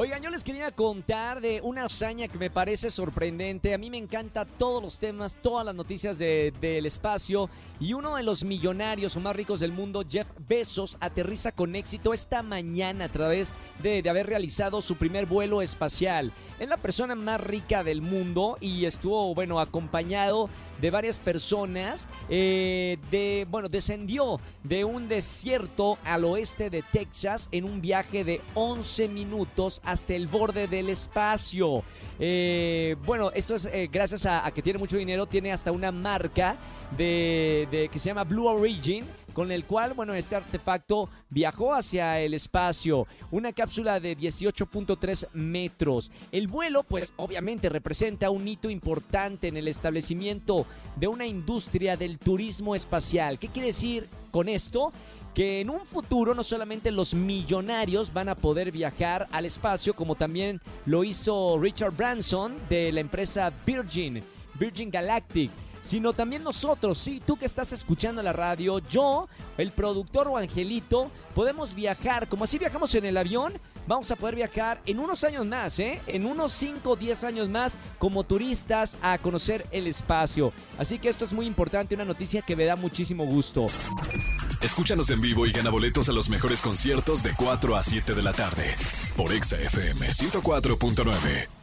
Oigan, yo les quería contar de una hazaña que me parece sorprendente. A mí me encanta todos los temas, todas las noticias de- del espacio. Y uno de los millonarios o más ricos del mundo, Jeff Bezos, aterriza con éxito esta mañana a través de, de haber realizado su primer vuelo espacial. Es la persona más rica del mundo y estuvo, bueno, acompañado de varias personas. eh, de, bueno, descendió de un desierto al oeste de Texas en un viaje de 11 minutos hasta el borde del espacio. Eh, bueno, esto es eh, gracias a, a que tiene mucho dinero, tiene hasta una marca de, de- que se llama Blue Origin con el cual, bueno, este artefacto viajó hacia el espacio, una cápsula de 18.3 metros. El vuelo, pues, obviamente representa un hito importante en el establecimiento de una industria del turismo espacial. ¿Qué quiere decir con esto? Que en un futuro no solamente los millonarios van a poder viajar al espacio, como también lo hizo Richard Branson de la empresa Virgin, Virgin Galactic sino también nosotros, sí, tú que estás escuchando la radio, yo, el productor o Angelito, podemos viajar, como así viajamos en el avión, vamos a poder viajar en unos años más, ¿eh? En unos 5 o 10 años más como turistas a conocer el espacio. Así que esto es muy importante, una noticia que me da muchísimo gusto. Escúchanos en vivo y gana boletos a los mejores conciertos de 4 a 7 de la tarde por Exa FM 104.9.